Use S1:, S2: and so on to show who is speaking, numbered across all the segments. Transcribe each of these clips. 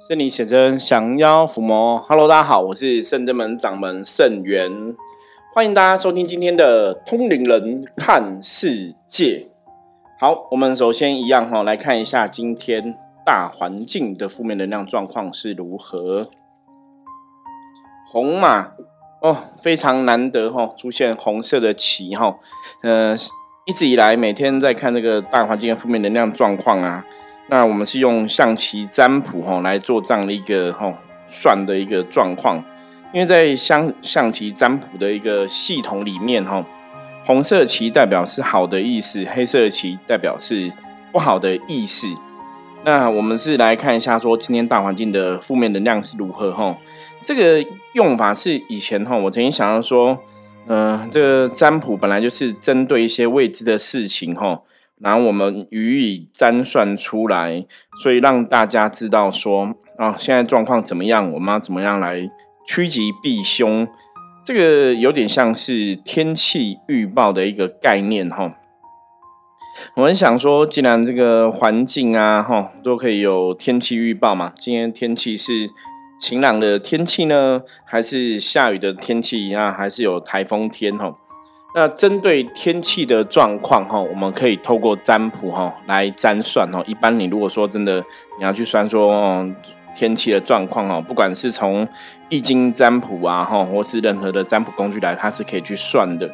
S1: 圣理写真降妖伏魔，Hello，大家好，我是圣真门掌门圣元，欢迎大家收听今天的通灵人看世界。好，我们首先一样哈，来看一下今天大环境的负面能量状况是如何。红马哦，非常难得哈，出现红色的旗哈，呃，一直以来每天在看这个大环境的负面能量状况啊。那我们是用象棋占卜哈来做这样的一个哈算的一个状况，因为在象象棋占卜的一个系统里面哈，红色棋代表是好的意思，黑色棋代表是不好的意思。那我们是来看一下说今天大环境的负面能量是如何哈。这个用法是以前哈我曾经想到说，嗯，这个占卜本来就是针对一些未知的事情哈。然后我们予以占算出来，所以让大家知道说啊，现在状况怎么样？我们要怎么样来趋吉避凶？这个有点像是天气预报的一个概念哈。我们想说，既然这个环境啊哈都可以有天气预报嘛，今天天气是晴朗的天气呢，还是下雨的天气啊，还是有台风天哈？那针对天气的状况哈，我们可以透过占卜哈来占算哦。一般你如果说真的你要去算说天气的状况哦，不管是从易经占卜啊哈，或是任何的占卜工具来，它是可以去算的。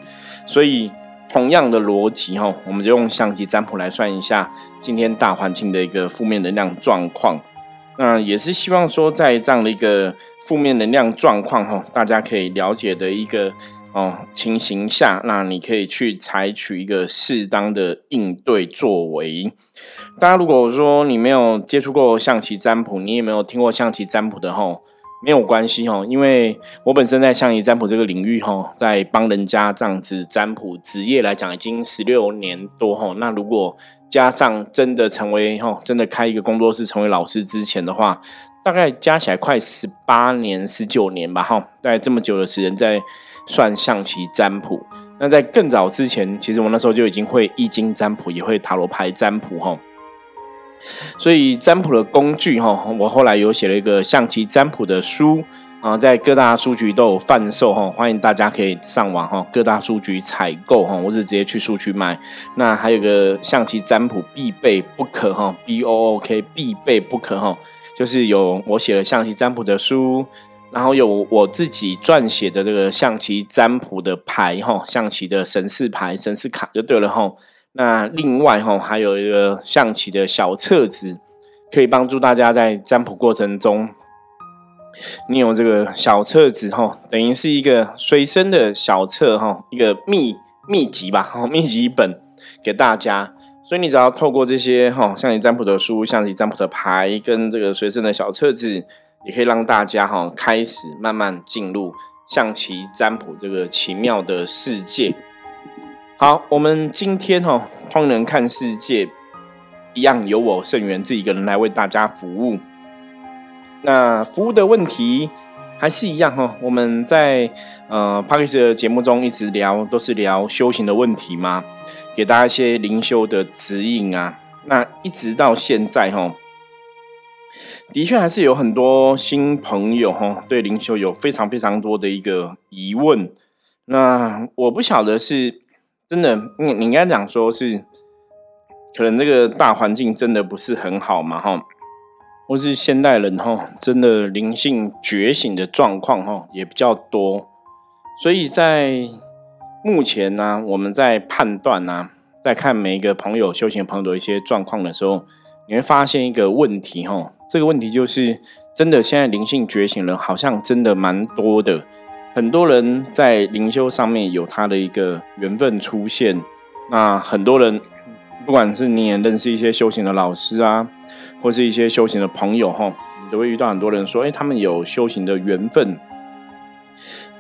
S1: 所以同样的逻辑哈，我们就用相机占卜来算一下今天大环境的一个负面能量状况。那也是希望说，在这样的一个负面能量状况哈，大家可以了解的一个。哦，情形下，那你可以去采取一个适当的应对作为。大家如果说你没有接触过象棋占卜，你也没有听过象棋占卜的吼，没有关系吼，因为我本身在象棋占卜这个领域吼，在帮人家这样子占卜，职业来讲已经十六年多吼。那如果加上真的成为吼，真的开一个工作室成为老师之前的话，大概加起来快十八年、十九年吧哈，大概这么久的时间在。算象棋占卜，那在更早之前，其实我那时候就已经会易经占卜，也会塔罗牌占卜哈。所以占卜的工具哈，我后来有写了一个象棋占卜的书啊，在各大书局都有贩售哈，欢迎大家可以上网哈，各大书局采购哈，我是直接去书局买。那还有个象棋占卜必备不可哈，B O O K 必备不可哈，就是有我写了象棋占卜的书。然后有我自己撰写的这个象棋占卜的牌哈，象棋的神士牌、神士卡就对了哈。那另外哈，还有一个象棋的小册子，可以帮助大家在占卜过程中，你有这个小册子哈，等于是一个随身的小册哈，一个秘秘籍吧，秘籍本给大家。所以你只要透过这些哈，象棋占卜的书、象棋占卜的牌跟这个随身的小册子。也可以让大家哈开始慢慢进入象棋占卜这个奇妙的世界。好，我们今天哈通人看世界一样由我盛元自己一个人来为大家服务。那服务的问题还是一样哈，我们在呃 p a r k e 的节目中一直聊都是聊修行的问题嘛，给大家一些灵修的指引啊。那一直到现在哈。的确，还是有很多新朋友哈，对灵修有非常非常多的一个疑问。那我不晓得是真的，你你应该讲说是，可能这个大环境真的不是很好嘛哈，或是现代人哈，真的灵性觉醒的状况哈也比较多，所以在目前呢，我们在判断呢，在看每一个朋友修行朋友的一些状况的时候。你会发现一个问题，哈，这个问题就是真的，现在灵性觉醒人好像真的蛮多的，很多人在灵修上面有他的一个缘分出现。那很多人，不管是你也认识一些修行的老师啊，或是一些修行的朋友，哈，你都会遇到很多人说，哎，他们有修行的缘分。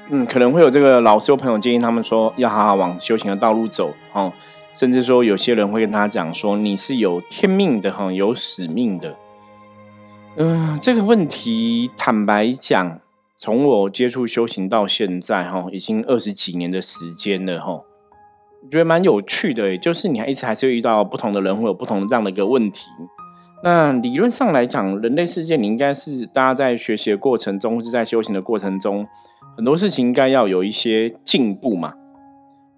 S1: 嗯，可能会有这个老师或朋友建议他们说，要好好往修行的道路走，哈。甚至说，有些人会跟他讲说：“你是有天命的哈，有使命的。”嗯，这个问题坦白讲，从我接触修行到现在哈，已经二十几年的时间了哈，我觉得蛮有趣的。就是你还一直还是会遇到不同的人会有不同的这样的一个问题。那理论上来讲，人类世界你应该是大家在学习的过程中，或者在修行的过程中，很多事情应该要有一些进步嘛。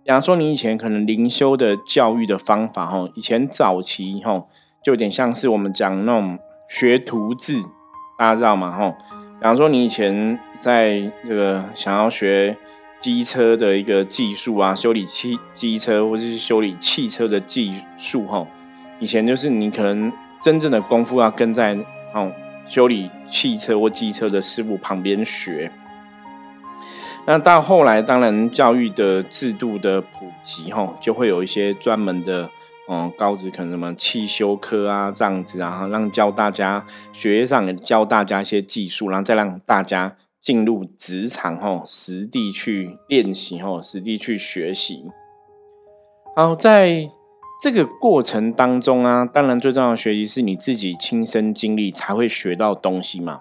S1: 比方说，你以前可能灵修的教育的方法，哈，以前早期，哈，就有点像是我们讲那种学徒制，大家知道吗？哈，比方说，你以前在这个想要学机车的一个技术啊，修理汽机车或者是修理汽车的技术，哈，以前就是你可能真正的功夫要跟在哦修理汽车或机车的师傅旁边学。那到后来，当然教育的制度的普及，哈，就会有一些专门的，嗯，高职可能什么汽修科啊这样子啊，让教大家学业上也教大家一些技术，然后再让大家进入职场，哈，实地去练习，哈，实地去学习。好，在这个过程当中啊，当然最重要的学习是你自己亲身经历才会学到东西嘛。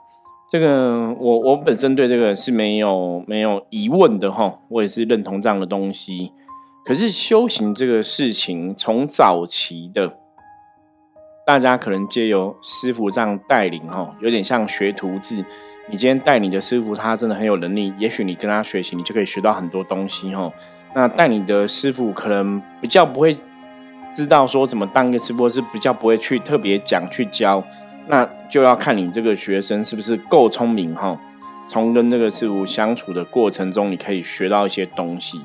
S1: 这个我我本身对这个是没有没有疑问的哈，我也是认同这样的东西。可是修行这个事情，从早期的大家可能皆由师傅这样带领哈，有点像学徒制。你今天带你的师傅，他真的很有能力，也许你跟他学习，你就可以学到很多东西哈。那带你的师傅可能比较不会知道说怎么当一个师傅，是比较不会去特别讲去教。那就要看你这个学生是不是够聪明哈，从跟这个事物相处的过程中，你可以学到一些东西。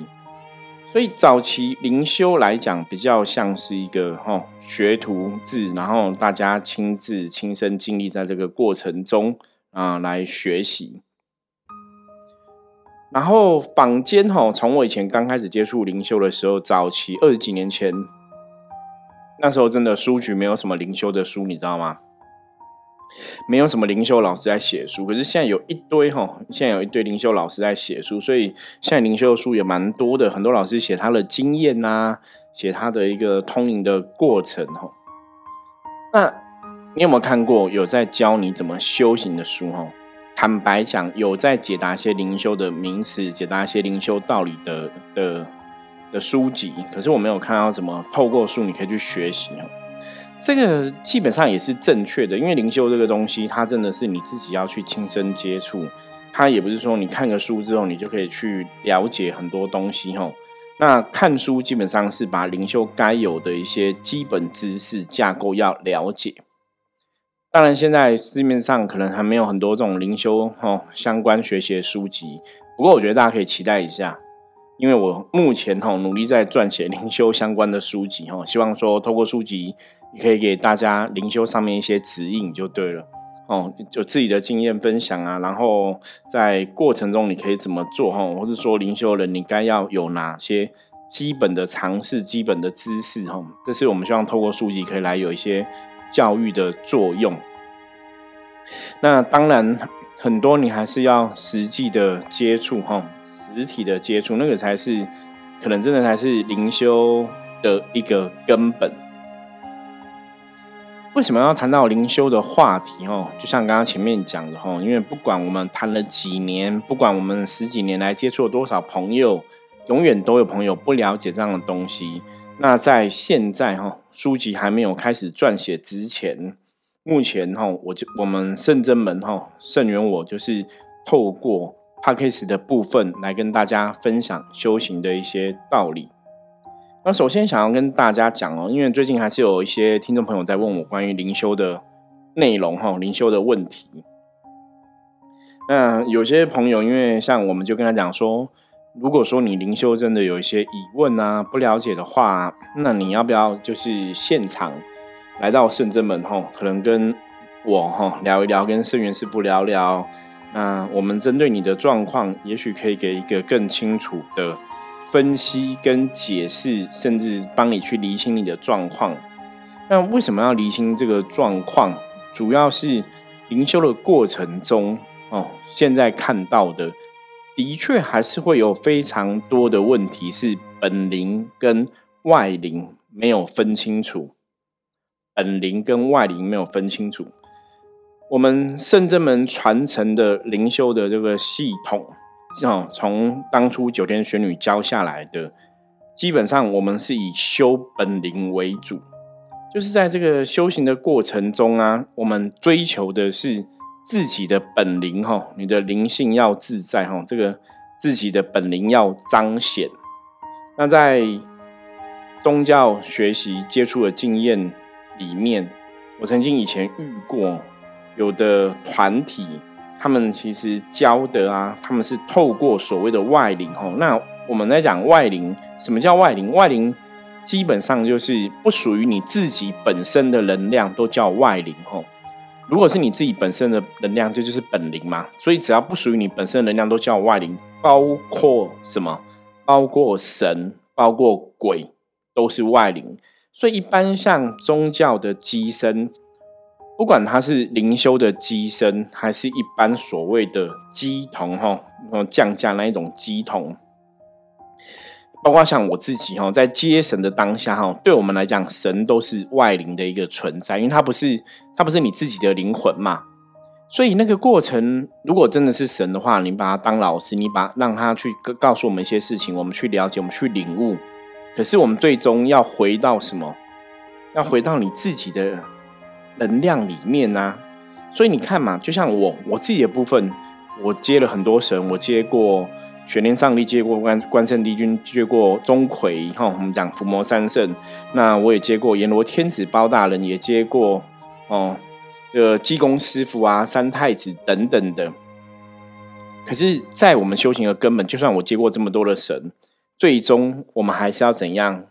S1: 所以早期灵修来讲，比较像是一个哈学徒制，然后大家亲自亲身经历在这个过程中啊来学习。然后坊间哈，从我以前刚开始接触灵修的时候，早期二十几年前，那时候真的书局没有什么灵修的书，你知道吗？没有什么灵修老师在写书，可是现在有一堆哈，现在有一堆灵修老师在写书，所以现在灵修的书也蛮多的。很多老师写他的经验呐，写他的一个通灵的过程哈。那你有没有看过有在教你怎么修行的书哈？坦白讲，有在解答一些灵修的名词，解答一些灵修道理的的的书籍，可是我没有看到怎么透过书你可以去学习。这个基本上也是正确的，因为灵修这个东西，它真的是你自己要去亲身接触，它也不是说你看个书之后，你就可以去了解很多东西吼。那看书基本上是把灵修该有的一些基本知识架构要了解。当然，现在市面上可能还没有很多这种灵修吼相关学习的书籍，不过我觉得大家可以期待一下，因为我目前吼努力在撰写灵修相关的书籍吼，希望说透过书籍。你可以给大家灵修上面一些指引就对了哦，就自己的经验分享啊，然后在过程中你可以怎么做哈，或是说灵修人你该要有哪些基本的尝试、基本的知识哈，这是我们希望透过书籍可以来有一些教育的作用。那当然很多你还是要实际的接触哈，实体的接触那个才是可能真的才是灵修的一个根本。为什么要谈到灵修的话题？哦，就像刚刚前面讲的，哈，因为不管我们谈了几年，不管我们十几年来接触了多少朋友，永远都有朋友不了解这样的东西。那在现在，哈，书籍还没有开始撰写之前，目前，哈，我就我们圣真门，哈，圣元我就是透过 p a c k a g e 的部分来跟大家分享修行的一些道理。那首先想要跟大家讲哦，因为最近还是有一些听众朋友在问我关于灵修的内容哈，灵修的问题。那有些朋友因为像我们就跟他讲说，如果说你灵修真的有一些疑问啊，不了解的话，那你要不要就是现场来到圣真门哈，可能跟我哈聊一聊，跟圣元师傅聊聊，那我们针对你的状况，也许可以给一个更清楚的。分析跟解释，甚至帮你去厘清你的状况。那为什么要厘清这个状况？主要是灵修的过程中，哦，现在看到的，的确还是会有非常多的问题是本灵跟外灵没有分清楚，本灵跟外灵没有分清楚。我们圣真门传承的灵修的这个系统。像从当初九天玄女教下来的，基本上我们是以修本灵为主。就是在这个修行的过程中啊，我们追求的是自己的本灵哈，你的灵性要自在哈，这个自己的本灵要彰显。那在宗教学习接触的经验里面，我曾经以前遇过有的团体，他们其实教的啊，他们是透过所谓的外灵哈。那我们在讲外灵，什么叫外灵？外灵。基本上就是不属于你自己本身的能量，都叫外灵吼。如果是你自己本身的能量，这就是本灵嘛。所以只要不属于你本身的能量，都叫外灵。包括什么？包括神，包括鬼，都是外灵。所以一般像宗教的机身，不管它是灵修的机身，还是一般所谓的机童哈，降价那一种机童。包括像我自己哈，在接神的当下哈，对我们来讲，神都是外灵的一个存在，因为它不是它不是你自己的灵魂嘛。所以那个过程，如果真的是神的话，你把他当老师，你把让他去告诉我们一些事情，我们去了解，我们去领悟。可是我们最终要回到什么？要回到你自己的能量里面呢？所以你看嘛，就像我我自己的部分，我接了很多神，我接过。玄天上帝接过关关圣帝君，接过钟馗，哈，我们讲伏魔三圣。那我也接过阎罗天子包大人，也接过哦，这个济公师傅啊，三太子等等的。可是，在我们修行的根本，就算我接过这么多的神，最终我们还是要怎样？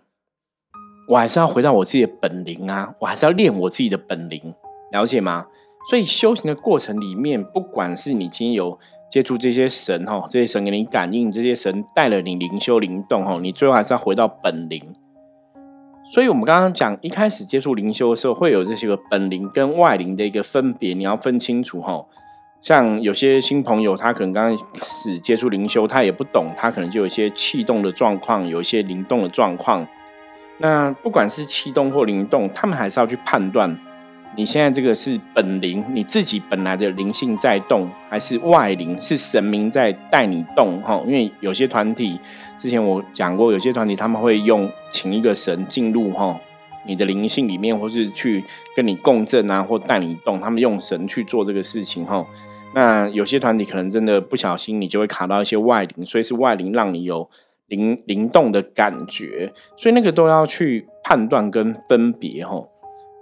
S1: 我还是要回到我自己的本灵啊！我还是要练我自己的本灵，了解吗？所以修行的过程里面，不管是你今天有。接触这些神哈，这些神给你感应，这些神带了你灵修灵动哈，你最后还是要回到本灵。所以，我们刚刚讲一开始接触灵修的时候，会有这些个本灵跟外灵的一个分别，你要分清楚哈。像有些新朋友，他可能刚开始接触灵修，他也不懂，他可能就有一些气动的状况，有一些灵动的状况。那不管是气动或灵动，他们还是要去判断。你现在这个是本灵，你自己本来的灵性在动，还是外灵是神明在带你动？哈，因为有些团体之前我讲过，有些团体他们会用请一个神进入哈你的灵性里面，或是去跟你共振啊，或带你动，他们用神去做这个事情哈。那有些团体可能真的不小心，你就会卡到一些外灵，所以是外灵让你有灵灵动的感觉，所以那个都要去判断跟分别哈。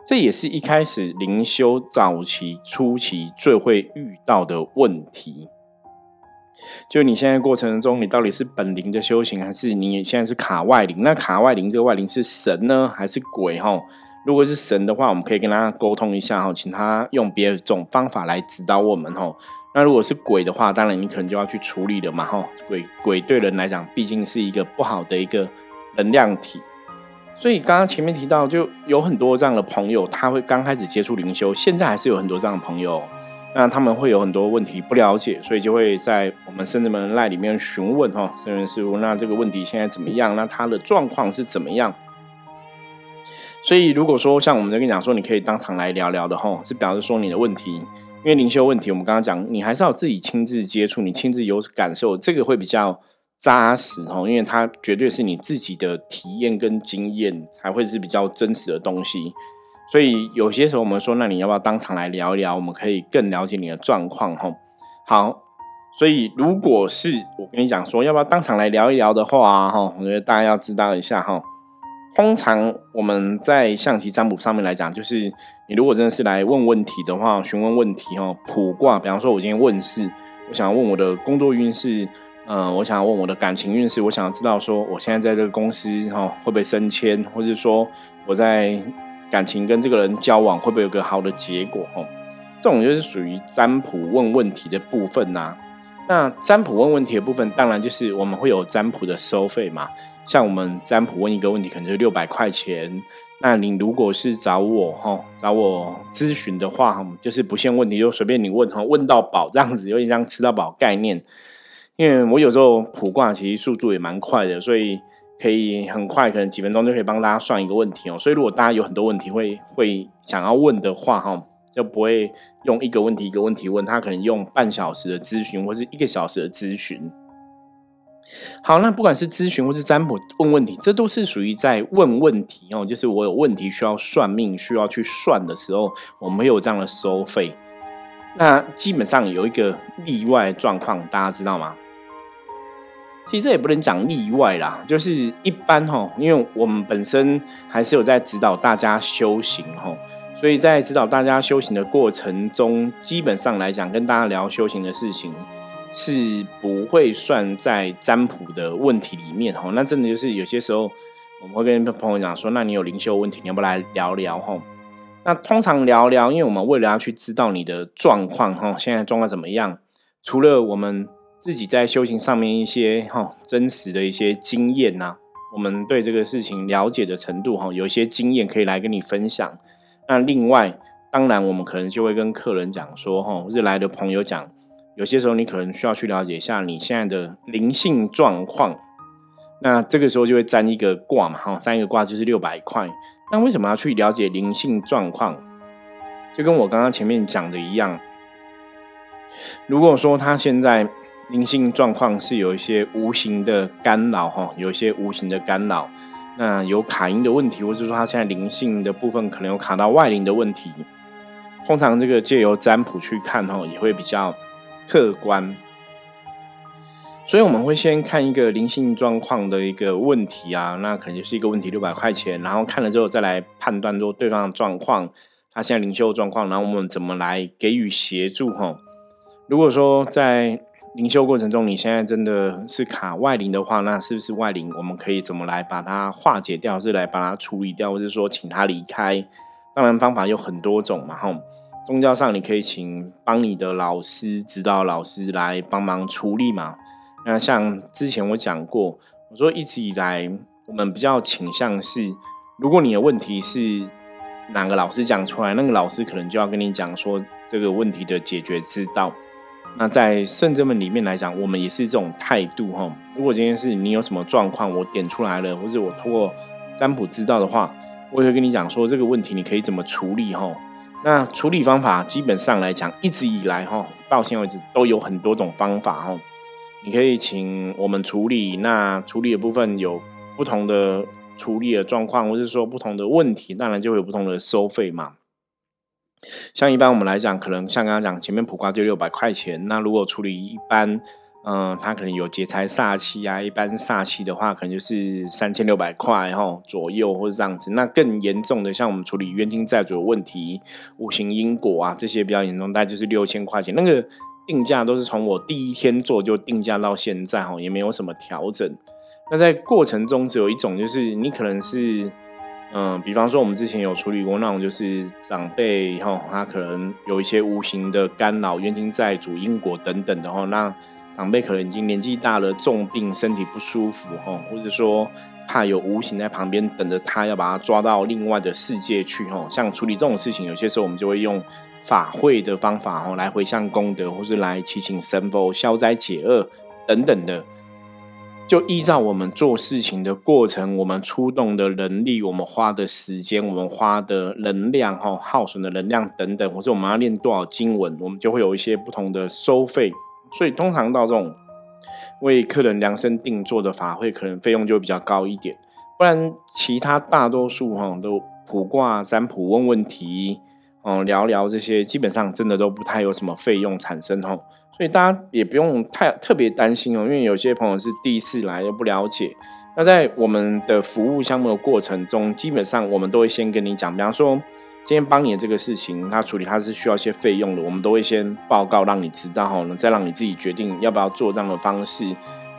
S1: 这也是一开始灵修早期初期最会遇到的问题。就你现在过程中，你到底是本灵的修行，还是你现在是卡外灵？那卡外灵这个外灵是神呢，还是鬼？吼，如果是神的话，我们可以跟他沟通一下哈，请他用别的种方法来指导我们哈。那如果是鬼的话，当然你可能就要去处理了嘛哈。鬼鬼对人来讲，毕竟是一个不好的一个能量体。所以刚刚前面提到，就有很多这样的朋友，他会刚开始接触灵修，现在还是有很多这样的朋友，那他们会有很多问题不了解，所以就会在我们圣人门赖里面询问哈，圣人师傅，那这个问题现在怎么样？那他的状况是怎么样？所以如果说像我们跟你讲说，你可以当场来聊聊的吼，是表示说你的问题，因为灵修问题，我们刚刚讲，你还是要自己亲自接触，你亲自有感受，这个会比较。扎实哈，因为它绝对是你自己的体验跟经验才会是比较真实的东西，所以有些时候我们说，那你要不要当场来聊一聊？我们可以更了解你的状况吼。好，所以如果是我跟你讲说，要不要当场来聊一聊的话哈，我觉得大家要知道一下哈。通常我们在象棋占卜上面来讲，就是你如果真的是来问问题的话，询问问题哈，卜卦，比方说我今天问事，我想要问我的工作运势。嗯，我想问我的感情运势，我想要知道说，我现在在这个公司哈会不会升迁，或者说我在感情跟这个人交往会不会有个好的结果哈？这种就是属于占卜问问题的部分呐。那占卜问问题的部分，当然就是我们会有占卜的收费嘛。像我们占卜问一个问题，可能就六百块钱。那你如果是找我哈，找我咨询的话，就是不限问题，就随便你问哈，问到饱这样子，有点像吃到饱概念。因为我有时候卜卦其实速度也蛮快的，所以可以很快，可能几分钟就可以帮大家算一个问题哦。所以如果大家有很多问题会会想要问的话，哈，就不会用一个问题一个问题问他，可能用半小时的咨询或是一个小时的咨询。好，那不管是咨询或是占卜问问题，这都是属于在问问题哦。就是我有问题需要算命，需要去算的时候，我们有这样的收费。那基本上有一个例外状况，大家知道吗？其实这也不能讲例外啦，就是一般哈，因为我们本身还是有在指导大家修行哈，所以在指导大家修行的过程中，基本上来讲，跟大家聊修行的事情。是不会算在占卜的问题里面哦，那真的就是有些时候我们会跟朋友讲说，那你有灵修问题，你要不来聊聊哈？那通常聊聊，因为我们为了要去知道你的状况哈，现在状况怎么样？除了我们自己在修行上面一些哈真实的一些经验呐，我们对这个事情了解的程度哈，有一些经验可以来跟你分享。那另外，当然我们可能就会跟客人讲说哈，日来的朋友讲。有些时候你可能需要去了解一下你现在的灵性状况，那这个时候就会占一个卦嘛，哈，占一个卦就是六百块。那为什么要去了解灵性状况？就跟我刚刚前面讲的一样，如果说他现在灵性状况是有一些无形的干扰，哈，有一些无形的干扰，那有卡音的问题，或者说他现在灵性的部分可能有卡到外灵的问题，通常这个借由占卜去看，哈，也会比较。客观，所以我们会先看一个灵性状况的一个问题啊，那可能就是一个问题六百块钱，然后看了之后再来判断说对方的状况，他现在灵修状况，然后我们怎么来给予协助哈。如果说在灵修过程中你现在真的是卡外灵的话，那是不是外灵？我们可以怎么来把它化解掉，是来把它处理掉，或者说请他离开？当然方法有很多种嘛哈。宗教上，你可以请帮你的老师、指导老师来帮忙处理嘛。那像之前我讲过，我说一直以来我们比较倾向是，如果你的问题是哪个老师讲出来，那个老师可能就要跟你讲说这个问题的解决之道。那在圣者们里面来讲，我们也是这种态度哈。如果今天是你有什么状况，我点出来了，或者我通过占卜知道的话，我也会跟你讲说这个问题你可以怎么处理哈。那处理方法基本上来讲，一直以来哈，到现在为止都有很多种方法哈。你可以请我们处理，那处理的部分有不同的处理的状况，或是说不同的问题，当然就会有不同的收费嘛。像一般我们来讲，可能像刚刚讲前面普卦就六百块钱，那如果处理一般。嗯，他可能有劫财煞气啊，一般煞气的话，可能就是三千六百块哈左右或者这样子。那更严重的，像我们处理冤亲债主的问题、五行因果啊这些比较严重，大概就是六千块钱。那个定价都是从我第一天做就定价到现在哈，也没有什么调整。那在过程中只有一种，就是你可能是嗯，比方说我们之前有处理过那种，就是长辈哈，他可能有一些无形的干扰、冤亲债主、因果等等的话，那。长辈可能已经年纪大了，重病，身体不舒服，哈，或者说怕有无形在旁边等着他，要把他抓到另外的世界去，哈。像处理这种事情，有些时候我们就会用法会的方法，哈，来回向功德，或是来祈请神佛消灾解厄等等的。就依照我们做事情的过程，我们出动的能力，我们花的时间，我们花的能量，哈，耗损的能量等等，或者我们要念多少经文，我们就会有一些不同的收费。所以通常到这种为客人量身定做的法会，可能费用就比较高一点。不然其他大多数哈都卜卦占卜问问题，哦聊聊这些，基本上真的都不太有什么费用产生哈。所以大家也不用太特别担心哦，因为有些朋友是第一次来又不了解。那在我们的服务项目的过程中，基本上我们都会先跟你讲，比方说。今天帮你的这个事情，他处理他是需要一些费用的，我们都会先报告让你知道哈，再让你自己决定要不要做这样的方式。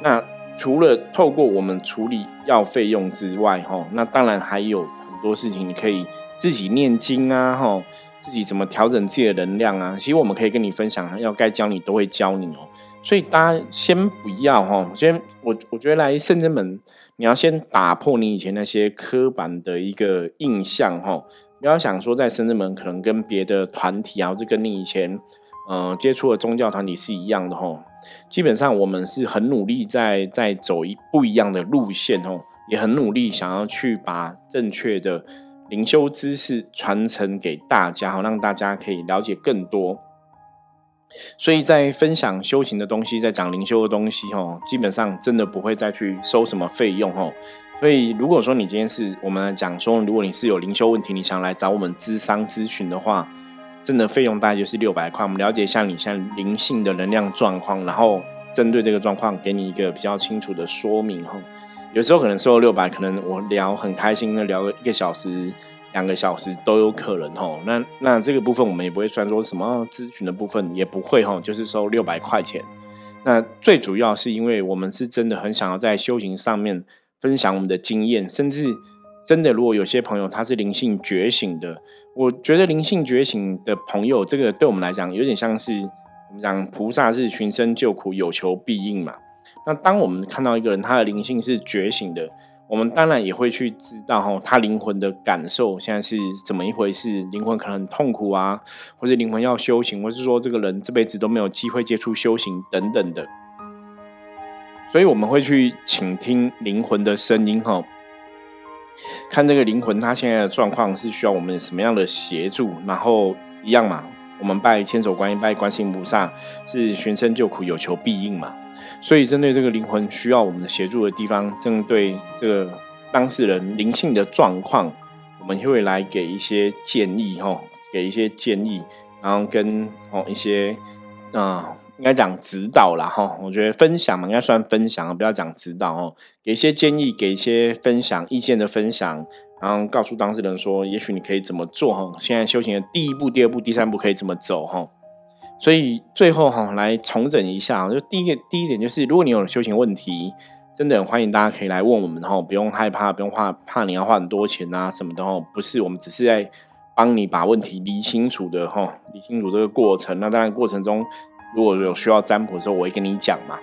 S1: 那除了透过我们处理要费用之外，哈，那当然还有很多事情你可以自己念经啊，哈，自己怎么调整自己的能量啊，其实我们可以跟你分享，要该教你都会教你哦。所以大家先不要哈，先我我觉得来圣真门，你要先打破你以前那些刻板的一个印象哈。不要想说在深圳门可能跟别的团体啊，或者跟你以前嗯接触的宗教团体是一样的吼。基本上我们是很努力在在走一不一样的路线吼，也很努力想要去把正确的灵修知识传承给大家，好让大家可以了解更多。所以在分享修行的东西，在讲灵修的东西，吼，基本上真的不会再去收什么费用，吼。所以如果说你今天是我们讲说，如果你是有灵修问题，你想来找我们咨商咨询的话，真的费用大概就是六百块。我们了解一下你现在灵性的能量状况，然后针对这个状况给你一个比较清楚的说明，吼。有时候可能收六百，可能我聊很开心的聊个一个小时。两个小时都有可能吼，那那这个部分我们也不会算说什么咨询的部分也不会吼，就是收六百块钱。那最主要是因为我们是真的很想要在修行上面分享我们的经验，甚至真的如果有些朋友他是灵性觉醒的，我觉得灵性觉醒的朋友，这个对我们来讲有点像是我们讲菩萨是寻声救苦，有求必应嘛。那当我们看到一个人他的灵性是觉醒的。我们当然也会去知道哈，他灵魂的感受现在是怎么一回事？灵魂可能很痛苦啊，或者灵魂要修行，或是说这个人这辈子都没有机会接触修行等等的。所以我们会去倾听灵魂的声音哈，看这个灵魂他现在的状况是需要我们什么样的协助，然后一样嘛，我们拜千手观音、拜观世音菩萨是寻声救苦，有求必应嘛。所以，针对这个灵魂需要我们的协助的地方，针对这个当事人灵性的状况，我们会来给一些建议，哈，给一些建议，然后跟哦一些啊，应该讲指导啦，哈，我觉得分享嘛，应该算分享，不要讲指导哦，给一些建议，给一些分享意见的分享，然后告诉当事人说，也许你可以怎么做，哈，现在修行的第一步、第二步、第三步可以怎么走，哈。所以最后哈，来重整一下，就第一个第一点就是，如果你有修行问题，真的很欢迎大家可以来问我们哈，不用害怕，不用怕怕你要花很多钱啊什么的哈，不是，我们只是在帮你把问题理清楚的哈，理清楚这个过程。那当然过程中如果有需要占卜的时候，我会跟你讲嘛。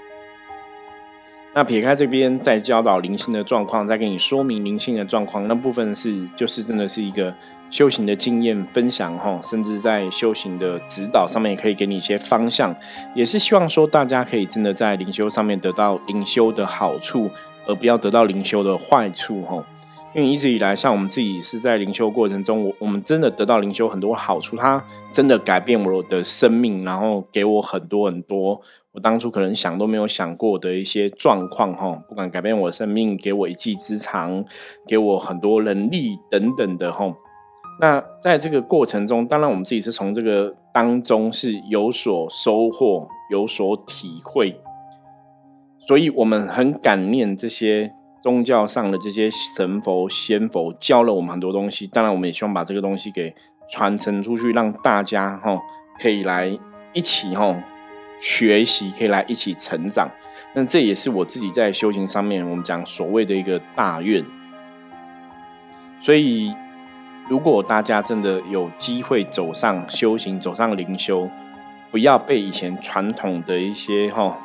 S1: 那撇开这边在教导灵性的状况，再给你说明灵性的状况，那部分是就是真的是一个。修行的经验分享哈，甚至在修行的指导上面也可以给你一些方向，也是希望说大家可以真的在灵修上面得到灵修的好处，而不要得到灵修的坏处哈。因为一直以来，像我们自己是在灵修过程中，我我们真的得到灵修很多好处，它真的改变我的生命，然后给我很多很多我当初可能想都没有想过的一些状况哈。不管改变我的生命，给我一技之长，给我很多能力等等的哈。那在这个过程中，当然我们自己是从这个当中是有所收获、有所体会，所以我们很感念这些宗教上的这些神佛、仙佛教了我们很多东西。当然，我们也希望把这个东西给传承出去，让大家哈可以来一起哈学习，可以来一起成长。那这也是我自己在修行上面，我们讲所谓的一个大愿，所以。如果大家真的有机会走上修行、走上灵修，不要被以前传统的一些哈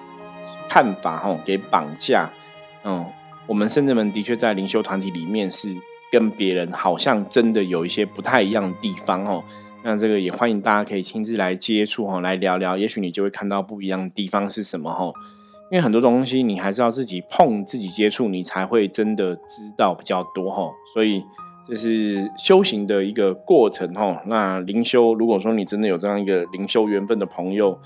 S1: 看法哈给绑架。嗯，我们圣者们的确在灵修团体里面是跟别人好像真的有一些不太一样的地方哦。那这个也欢迎大家可以亲自来接触哈，来聊聊，也许你就会看到不一样的地方是什么哈。因为很多东西你还是要自己碰、自己接触，你才会真的知道比较多哈。所以。这是修行的一个过程哈。那灵修，如果说你真的有这样一个灵修缘分的朋友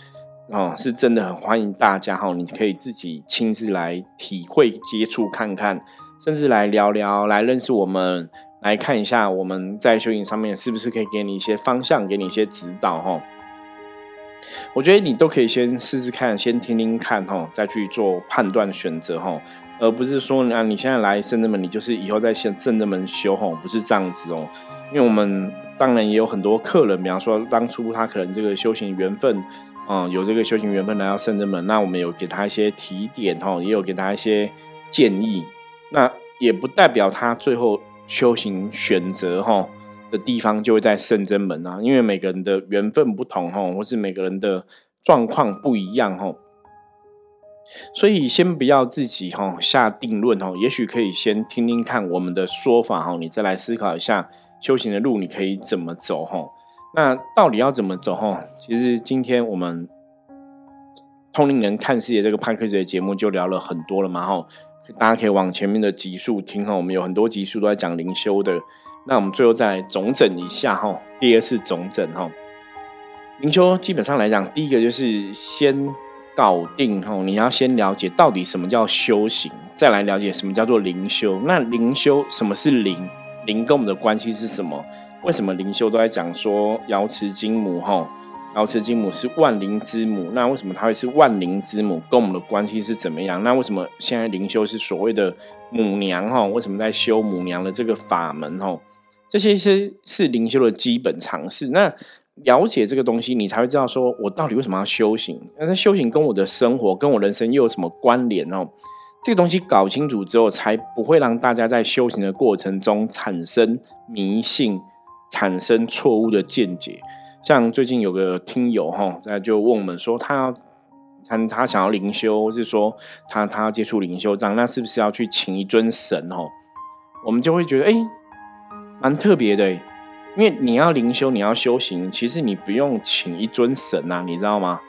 S1: 啊，是真的很欢迎大家哈。你可以自己亲自来体会、接触看看，甚至来聊聊、来认识我们，来看一下我们在修行上面是不是可以给你一些方向，给你一些指导哈。我觉得你都可以先试试看，先听听看哈，再去做判断选择哈。而不是说啊，你现在来圣者门，你就是以后在圣圣者门修吼，不是这样子哦。因为我们当然也有很多客人，比方说当初他可能这个修行缘分，嗯，有这个修行缘分来到圣者门，那我们有给他一些提点吼，也有给他一些建议。那也不代表他最后修行选择哈的地方就会在圣真门啊，因为每个人的缘分不同吼，或是每个人的状况不一样吼。所以先不要自己哈下定论哈，也许可以先听听看我们的说法哈，你再来思考一下修行的路你可以怎么走哈。那到底要怎么走哈？其实今天我们通灵人看世界这个派克斯的节目就聊了很多了嘛哈，大家可以往前面的集数听哈，我们有很多集数都在讲灵修的。那我们最后再总整一下哈，第二次总整哈。灵修基本上来讲，第一个就是先搞定吼，你要先了解到底什么叫修行，再来了解什么叫做灵修。那灵修什么是灵？灵跟我们的关系是什么？为什么灵修都在讲说瑶池金母吼？瑶池金母是万灵之母，那为什么它会是万灵之母？跟我们的关系是怎么样？那为什么现在灵修是所谓的母娘哈？为什么在修母娘的这个法门哈？这些是是灵修的基本常识。那了解这个东西，你才会知道说我到底为什么要修行？那修行跟我的生活、跟我人生又有什么关联哦？这个东西搞清楚之后，才不会让大家在修行的过程中产生迷信、产生错误的见解。像最近有个听友哈，在就问我们说，他要他他想要灵修，是说他他要接触灵修这样，那是不是要去请一尊神哦？我们就会觉得哎，蛮特别的，因为你要灵修，你要修行，其实你不用请一尊神呐，你知道吗？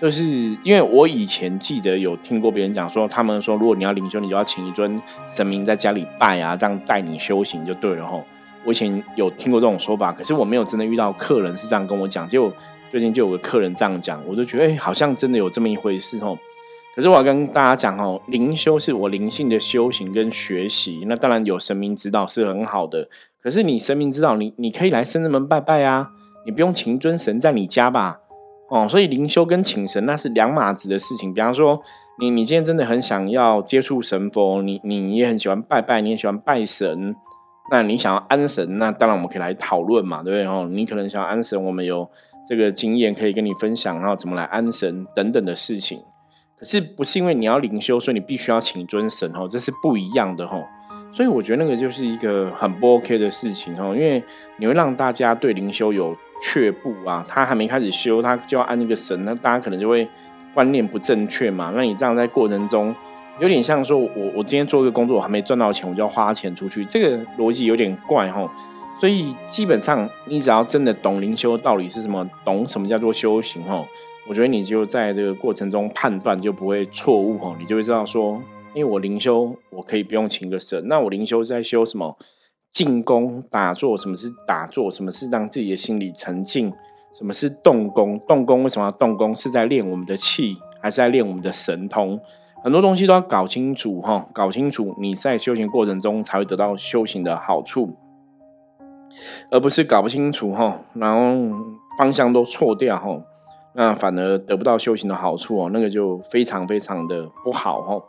S1: 就是因为我以前记得有听过别人讲说，他们说如果你要灵修，你就要请一尊神明在家里拜啊，这样带你修行就对了吼。我以前有听过这种说法，可是我没有真的遇到客人是这样跟我讲。就最近就有个客人这样讲，我就觉得哎，好像真的有这么一回事吼。可是我要跟大家讲哦，灵修是我灵性的修行跟学习，那当然有神明指导是很好的。可是你神明指导，你你可以来圣人门拜拜啊，你不用请尊神在你家吧。哦，所以灵修跟请神那是两码子的事情。比方说，你你今天真的很想要接触神佛，你你也很喜欢拜拜，你也喜欢拜神，那你想要安神，那当然我们可以来讨论嘛，对不对？哦，你可能想要安神，我们有这个经验可以跟你分享，然后怎么来安神等等的事情。是不是因为你要灵修，所以你必须要请尊神哦，这是不一样的哦。所以我觉得那个就是一个很不 OK 的事情哦，因为你会让大家对灵修有。却步啊！他还没开始修，他就要按那个神，那大家可能就会观念不正确嘛。那你这样在过程中，有点像说，我我今天做一个工作，我还没赚到钱，我就要花钱出去，这个逻辑有点怪哈。所以基本上，你只要真的懂灵修道理是什么，懂什么叫做修行哈，我觉得你就在这个过程中判断就不会错误哈，你就会知道说，因为我灵修，我可以不用请个神，那我灵修是在修什么？进攻打坐，什么是打坐？什么是让自己的心理沉静？什么是动功？动功为什么要动功？是在练我们的气，还是在练我们的神通？很多东西都要搞清楚哈，搞清楚你在修行过程中才会得到修行的好处，而不是搞不清楚哈，然后方向都错掉哈，那反而得不到修行的好处哦，那个就非常非常的不好哦。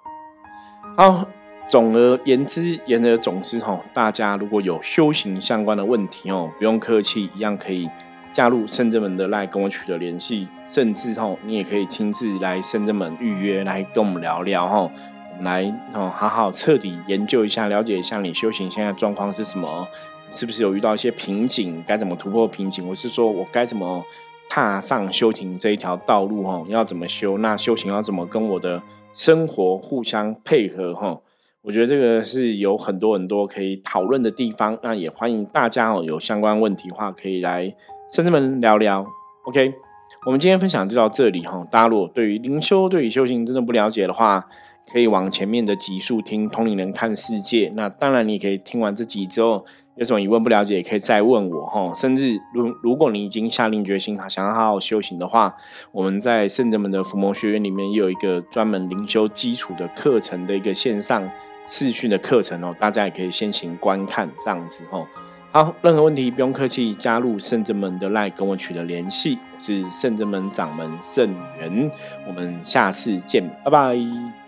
S1: 好。总而言之，言而总之，吼，大家如果有修行相关的问题哦，不用客气，一样可以加入圣真门的来跟我取得联系，甚至吼，你也可以亲自来圣真门预约来跟我们聊聊吼，我们来哦好好彻底研究一下，了解一下你修行现在状况是什么，是不是有遇到一些瓶颈，该怎么突破瓶颈，我是说我该怎么踏上修行这一条道路哈，要怎么修，那修行要怎么跟我的生活互相配合哈。我觉得这个是有很多很多可以讨论的地方，那也欢迎大家哦，有相关问题的话可以来圣智门聊聊。OK，我们今天分享就到这里哈。大家如果对于灵修、对于修行真的不了解的话，可以往前面的集数听《同龄人看世界》。那当然，你可以听完这集之后，有什么疑问不了解，也可以再问我哈。甚至如如果你已经下定决心，想要好好修行的话，我们在圣者门的伏魔学院里面也有一个专门灵修基础的课程的一个线上。视讯的课程哦，大家也可以先行观看这样子哦。好，任何问题不用客气，加入圣者门的 line 跟我取得联系。我是圣者门掌门圣元，我们下次见，拜拜。